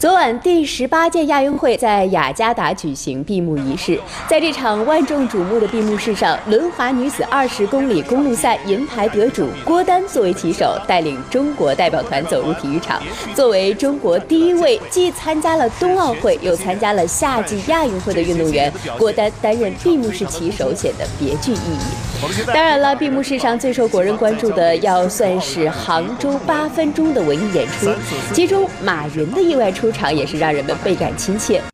昨晚，第十八届亚运会在雅加达举行闭幕仪式。在这场万众瞩目的闭幕式上，轮滑女子二十公里公路赛银牌得主郭丹作为旗手，带领中国代表团走入体育场。作为中国第一位既参加了冬奥会又参加了夏季亚运会的运动员，郭丹担任闭幕式旗手显得别具意义。当然了，闭幕式上最受国人关注的，要算是杭州八分钟的文艺演出，其中马云的意外出。场也是让人们倍感亲切。